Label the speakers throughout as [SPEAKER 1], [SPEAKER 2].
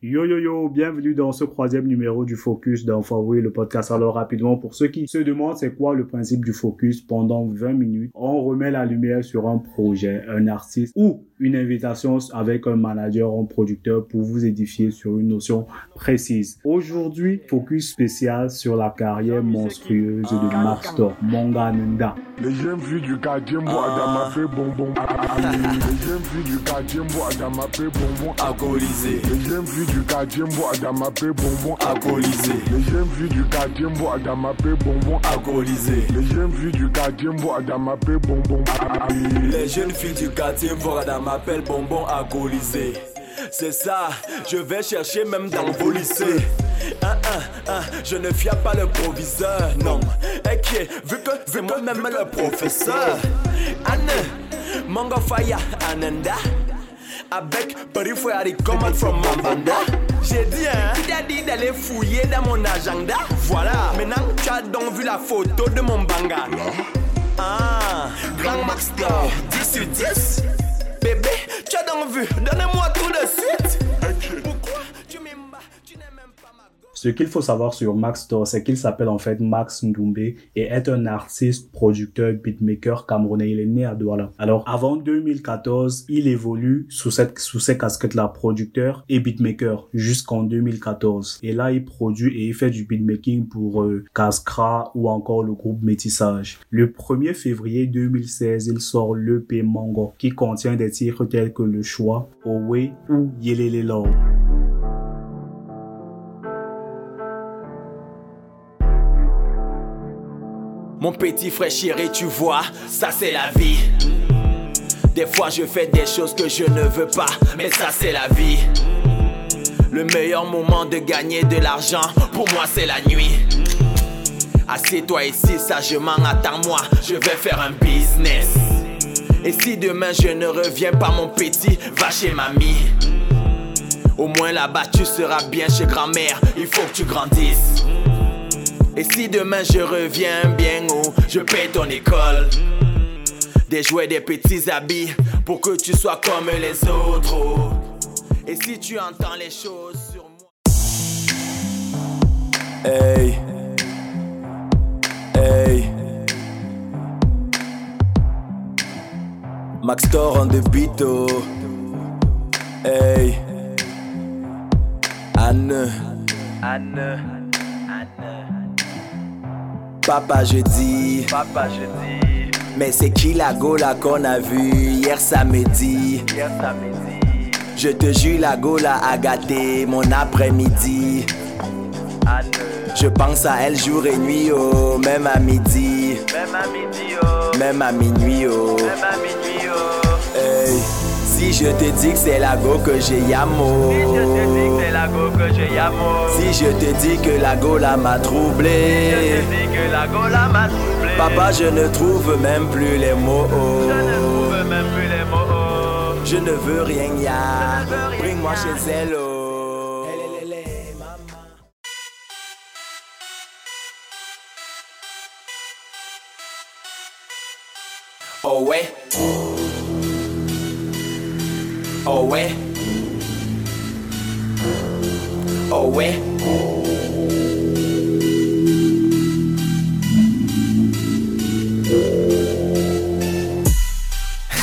[SPEAKER 1] Yo yo yo, bienvenue dans ce troisième numéro du Focus d'Enfaway, le podcast. Alors rapidement, pour ceux qui se demandent c'est quoi le principe du Focus, pendant 20 minutes, on remet la lumière sur un projet, un artiste ou une invitation avec un manager, un producteur pour vous édifier sur une notion précise. Aujourd'hui, focus spécial sur la carrière monstrueuse de Maxtor, Monga Nenda.
[SPEAKER 2] Les jeunes filles du quartier Mboadama fait bonbon. Les jeunes filles du quartier Mboadama fait bonbon.
[SPEAKER 3] Alcoolisé.
[SPEAKER 2] Les jeunes filles du quartier Mboadama fait bonbon.
[SPEAKER 3] Alcoolisé.
[SPEAKER 2] Les jeunes filles du quartier Mboadama fait bonbon.
[SPEAKER 3] Alcoolisé.
[SPEAKER 2] Les jeunes filles du quartier Mboadama fait bonbon.
[SPEAKER 3] Les jeunes filles du quartier Mboada m'appellent bonbon alcoolisé. C'est ça, je vais chercher même dans vos lycées. Hein, hein, hein, je ne fiais pas le proviseur, non. Ok, vu que c'est moi-même le professeur. Anne, Mango Fire, Ananda. Avec Paris Fouari, command from Mambanda. J'ai dit, hein, a dit d'aller fouiller dans mon agenda. Voilà, maintenant tu as donc vu la photo de mon banga. Ah, Grand Max Star, 10 sur 10. Bébé, tu as donc vu, donne-moi tout de suite.
[SPEAKER 1] Ce qu'il faut savoir sur Max Thor, c'est qu'il s'appelle en fait Max Ndoumbe et est un artiste, producteur, beatmaker camerounais. Il est né à Douala. Alors, avant 2014, il évolue sous cette, casquettes-là, producteur et beatmaker, jusqu'en 2014. Et là, il produit et il fait du beatmaking pour euh, ou encore le groupe Métissage. Le 1er février 2016, il sort l'EP Mango, qui contient des titres tels que Le Choix, Owe ou Yelele Love.
[SPEAKER 3] Mon petit frère tu vois, ça c'est la vie. Des fois je fais des choses que je ne veux pas, mais ça c'est la vie. Le meilleur moment de gagner de l'argent, pour moi c'est la nuit. Assieds-toi ici sagement, attends-moi, je vais faire un business. Et si demain je ne reviens pas mon petit, va chez mamie. Au moins là-bas tu seras bien chez grand-mère, il faut que tu grandisses. Et si demain je reviens bien haut, je paye ton école? Des jouets, des petits habits, pour que tu sois comme les autres. oh. Et si tu entends les choses sur moi? Hey. Hey. Max the beat, oh. Hey. Anne. Anne. Papa je dis, papa je dis, mais c'est qui la gola qu'on a vu hier samedi? Hier samedi. Je te jure la gola a gâté mon après-midi. Je pense à elle jour et nuit, oh, même à midi. Même à midi, oh. Même à minuit, oh. Même à minuit, oh. Si je te dis que c'est la go que j'ai yamo. Si je te dis que c'est la go que j'ai yamo. Si je te dis que la gola m'a troublé. Si je te dis que la gola m'a troublé. Papa, je ne trouve même plus les mots. Je ne trouve même plus les mots. Je ne veux rien, ya. Bring-moi chez elle, oh. Oh ouais. Oh ouais. Oh ouais.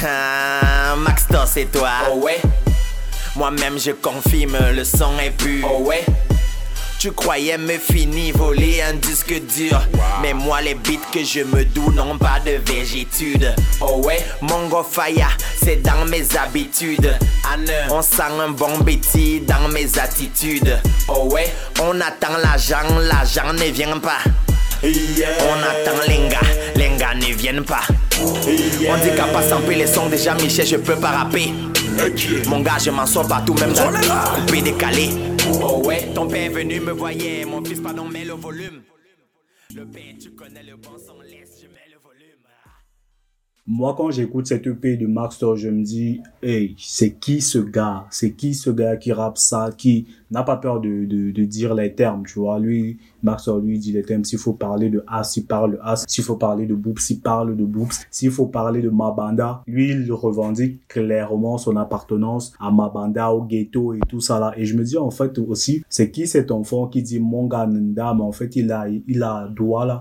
[SPEAKER 3] Ah, Max c'est toi. Oh ouais. Moi-même je confirme, le son est pur. Oh ouais. Tu croyais me finir voler un disque dur. Mais moi les beats que je me doue n'ont pas de végétude Oh ouais, Mongo Fire, c'est dans mes habitudes. Anne, on sent un bon bêtis dans mes attitudes. Oh ouais, on attend l'argent, l'argent ne vient pas. On attend les gars, les gars ne viennent pas. On dit qu'à pas samper les sons déjà Michel je peux pas rapper Mon gars je m'en sors partout même dans le coupé décalé. Oh ouais, ton père est venu me voyer, mon fils pardon mets le volume. Le père tu connais le bon son, laisse je mets le volume.
[SPEAKER 1] Moi, quand j'écoute cette EP de Max Thor, je me dis, hey, c'est qui ce gars? C'est qui ce gars qui rappe ça, qui n'a pas peur de, de, de dire les termes, tu vois? Lui, Max lui, dit les termes. S'il faut parler de As, il parle de As. S'il faut parler de Boops, il parle de Boops. S'il faut parler de Mabanda, lui, il revendique clairement son appartenance à Mabanda, au ghetto et tout ça là. Et je me dis, en fait, aussi, c'est qui cet enfant qui dit Monga Nanda, mais en fait, il a, il a.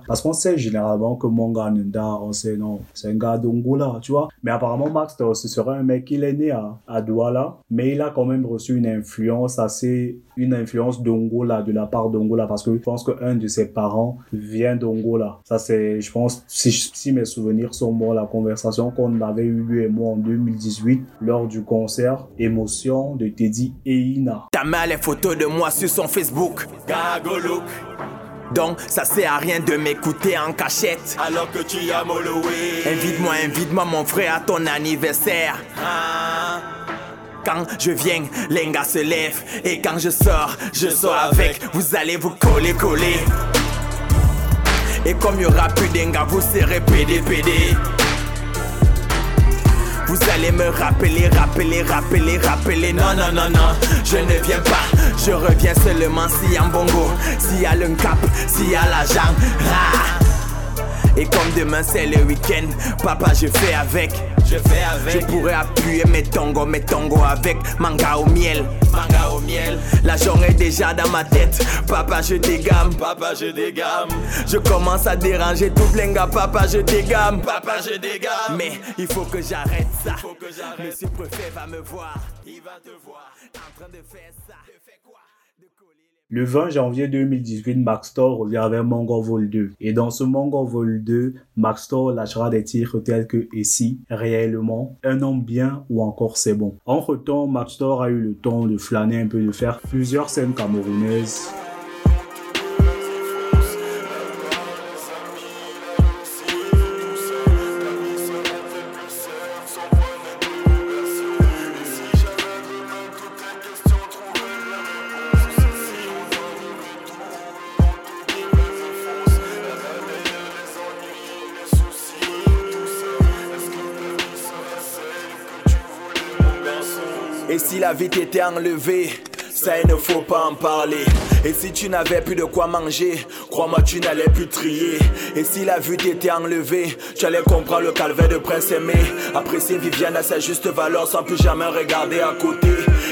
[SPEAKER 1] Parce qu'on sait généralement que Monga Nanda, on sait, non, c'est un gars d'Ongola, tu vois. Mais apparemment, Max ce serait un mec, il est né à, à Douala, mais il a quand même reçu une influence assez, une influence d'Ongola, de la part d'Ongola, parce que je pense qu'un de ses parents vient d'Ongola. Ça, c'est, je pense, si, si mes souvenirs sont bons, la conversation qu'on avait eu lui et moi en 2018 lors du concert Émotion de Teddy et Ina.
[SPEAKER 3] Ta mère les photos de moi sur son Facebook. Gagolook. Donc ça sert à rien de m'écouter en cachette. Alors que tu as moloué. Invite-moi, invite-moi mon frère à ton anniversaire. Ah. Quand je viens, les gars se lèvent. Et quand je sors, je sors avec. Vous allez vous coller, coller. Et comme y aura plus d'enga, vous serez pédé, pédé. Vous allez me rappeler, rappeler, rappeler, rappeler. Non, non, non, non, je ne viens pas. Je reviens seulement a un bongo, s'il y a le cap, y a la jambe. Ah. Et comme demain c'est le week-end, papa je fais avec. Je fais avec. Je pourrais appuyer mes tongos, mes tongos avec manga au miel. Manga au miel. La journée est déjà dans ma tête. Papa je dégamme. Papa je dégamme. Je commence à déranger tout plein gars. Papa je dégamme. Papa je dégamme. Mais il faut que j'arrête ça. Faut que j'arrête. Monsieur préfet va me voir. Il va te voir en train de faire ça.
[SPEAKER 1] Le 20 janvier 2018, Maxtor revient avec Vol 2. Et dans ce Mango Vol 2, Maxtor lâchera des titres tels que Et si, réellement, Un homme bien ou encore C'est bon. Entre temps, Maxtor a eu le temps de flâner un peu, de faire plusieurs scènes camerounaises.
[SPEAKER 3] Et si la vie t'était enlevée, ça il ne faut pas en parler. Et si tu n'avais plus de quoi manger, crois-moi tu n'allais plus trier. Et si la vue t'était enlevée, tu allais comprendre le calvaire de Prince Aimé. Apprécier Viviane à sa juste valeur sans plus jamais regarder à côté.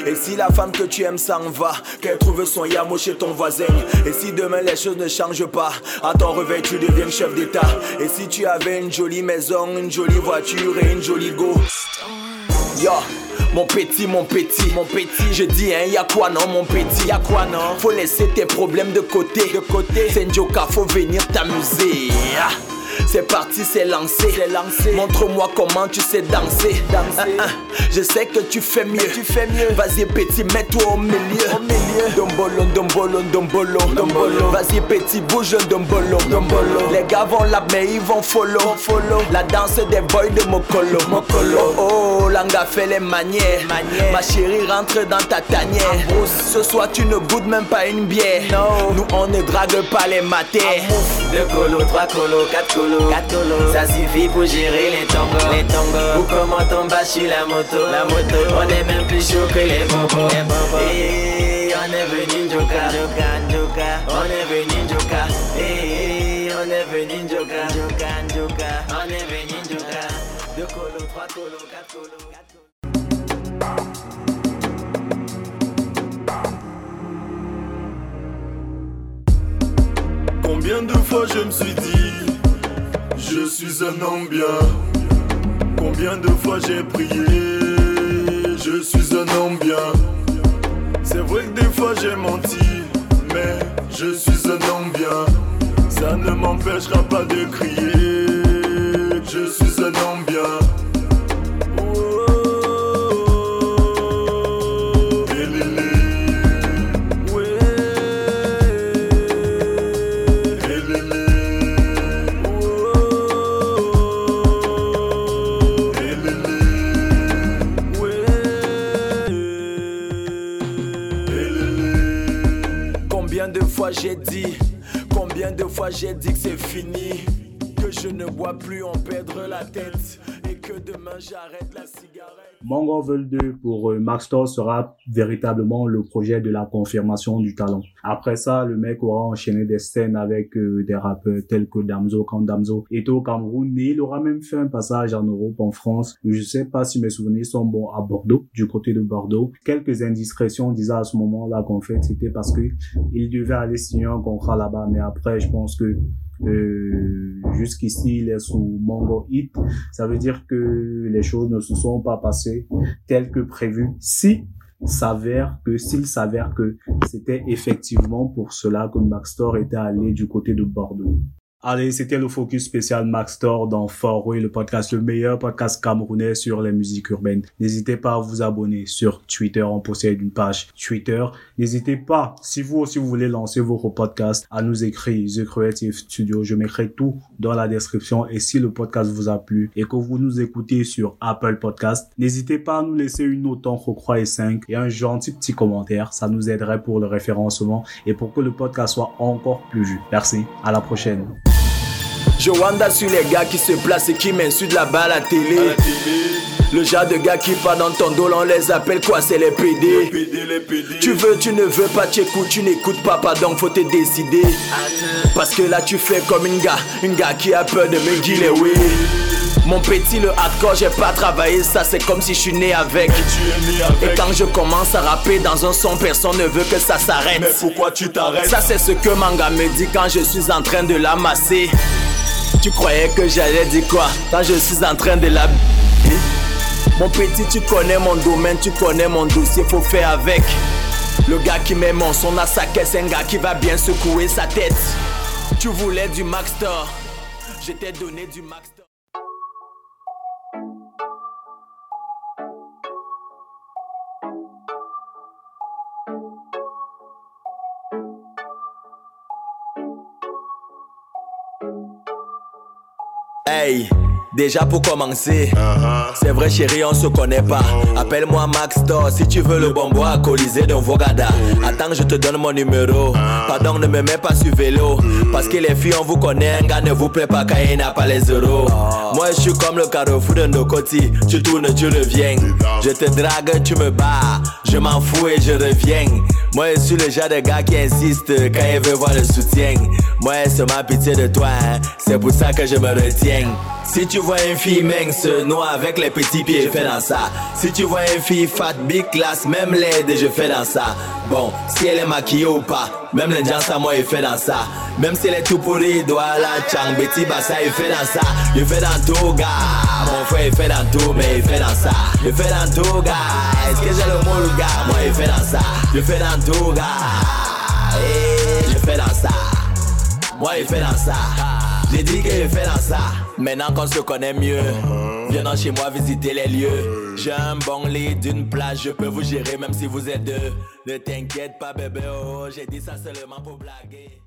[SPEAKER 3] Et si la femme que tu aimes s'en va, qu'elle trouve son yamo chez ton voisin. Et si demain les choses ne changent pas, à ton réveil tu deviens chef d'état. Et si tu avais une jolie maison, une jolie voiture et une jolie go. Mon petit, mon petit, mon petit. Je dis, hein, y'a quoi non, mon petit, y'a quoi non? Faut laisser tes problèmes de côté, de côté. Joker, faut venir t'amuser. C'est parti, c'est lancé. lancé. Montre-moi comment tu sais danser. danser. Ah, ah. Je sais que tu fais mieux. Tu fais mieux. Vas-y petit, mets-toi au milieu. Au milieu. Dombolo, dombolo, dombolo, dombolo. Vas-y petit, bouge dombolo, dombolo. Les gars vont là, mais ils vont follow. follow. La danse des boys de Mokolo. Mokolo. Oh, oh, Langa fait les manières. Ma chérie rentre dans ta tanière. Ce soir tu ne goûtes même pas une bière. Nous on ne drague pas les matières.
[SPEAKER 4] Deux colos, trois colos, quatre colos, quatre colos. Ça suffit pour gérer les tongos, les tongos. Ou comment on bat sur la moto, la moto. On est même plus chaud que les bobos, les bobos. Et on est venu joka, joka, joka. On est venu joka. Et on est venu joka, joka, joka. On est venu joka. Deux colos, trois colos, quatre colos, quatre colos.
[SPEAKER 5] Combien de fois je me suis dit, je suis un homme bien. Combien de fois j'ai prié, je suis un homme bien. C'est vrai que des fois j'ai menti, mais je suis un homme bien. Ça ne m'empêchera pas de crier, je suis un homme bien.
[SPEAKER 3] J'ai dit que c'est fini, que je ne bois plus, on perdre la tête. que demain j'arrête la.
[SPEAKER 1] Mango Vol 2 pour euh, Max Thor sera véritablement le projet de la confirmation du talent. Après ça, le mec aura enchaîné des scènes avec euh, des rappeurs tels que Damso, quand Damso était au Cameroun et il aura même fait un passage en Europe, en France. Je sais pas si mes souvenirs sont bons à Bordeaux, du côté de Bordeaux. Quelques indiscrétions disaient à ce moment-là qu'en fait c'était parce que il devait aller signer un contrat là-bas, mais après je pense que jusqu'ici il est sous Mango Hit. Ça veut dire que les choses ne se sont pas passées telles que prévues. Si s'avère que s'il s'avère que c'était effectivement pour cela que Maxtor était allé du côté de Bordeaux. Allez, c'était le focus spécial Max Thor dans Forway, le podcast, le meilleur podcast camerounais sur les musiques urbaines. N'hésitez pas à vous abonner sur Twitter. On possède une page Twitter. N'hésitez pas, si vous aussi vous voulez lancer votre podcast, à nous écrire The Creative Studio. Je mettrai tout dans la description. Et si le podcast vous a plu et que vous nous écoutez sur Apple Podcast, n'hésitez pas à nous laisser une note en croix et 5 et un gentil petit commentaire. Ça nous aiderait pour le référencement et pour que le podcast soit encore plus vu. Merci. À la prochaine.
[SPEAKER 3] Je wanda sur les gars qui se placent et qui m'insultent là-bas à la télé. Le genre de gars qui partent dans ton dos, on les appelle quoi? C'est les PD. Tu veux, tu ne veux pas, tu écoutes, tu n'écoutes pas, pardon, faut te décider. Parce que là tu fais comme une gars, une gars qui a peur de me guiller, oui. Mon petit, le hardcore, j'ai pas travaillé ça, c'est comme si je suis né avec. Et quand je commence à rapper dans un son, personne ne veut que ça s'arrête.
[SPEAKER 5] Mais pourquoi tu t'arrêtes?
[SPEAKER 3] Ça, c'est ce que Manga me dit quand je suis en train de l'amasser. Tu croyais que j'allais dire quoi? Quand je suis en train de la. Mon petit, tu connais mon domaine, tu connais mon dossier, faut faire avec. Le gars qui met mon son à sa caisse, un gars qui va bien secouer sa tête. Tu voulais du Max Thor, je t'ai donné du Max Thor. Hey, déjà pour commencer, c'est vrai chérie, on se connaît pas. Appelle-moi Max Thor si tu veux le bon bois à Colisée d'un Vogada. Attends, je te donne mon numéro. Pardon, ne me mets pas sur vélo. Parce que les filles, on vous connaît, un gars ne vous plaît pas quand il n'a pas les euros. Moi, je suis comme le carrefour de Nokoti. Tu tournes, tu reviens. Je te drague, tu me bats. Je m'en fous et je reviens. Moi, je suis le genre de gars qui insiste quand il veut voir le soutien. Moi, c'est ma pitié de toi, hein. c'est pour ça que je me retiens. Si tu vois une fille mince, noire avec les petits pieds, fais dans ça. Si tu vois une fille fat, big class, même laide, je fais dans ça. Bon, si elle est maquillée ou pas, même les gens à moi, il fait dans ça. Même si elle est tout pourrie, doit la chang, petit bassa, il fait dans ça. Il fait dans tout, gars. Il fait dans tout, mais il fait dans ça. Il fait dans tout, gars. Est-ce que j'ai le mot, le gars? Moi, il fait dans ça. Il fait dans tout, gars. Je fais dans ça. Moi, il fait dans ça. J'ai dit que je fais dans ça. Maintenant qu'on se connaît mieux, viens chez moi visiter les lieux. J'ai un bon lit d'une plage, je peux vous gérer même si vous êtes deux. Ne t'inquiète pas, bébé, oh, j'ai dit ça seulement pour blaguer.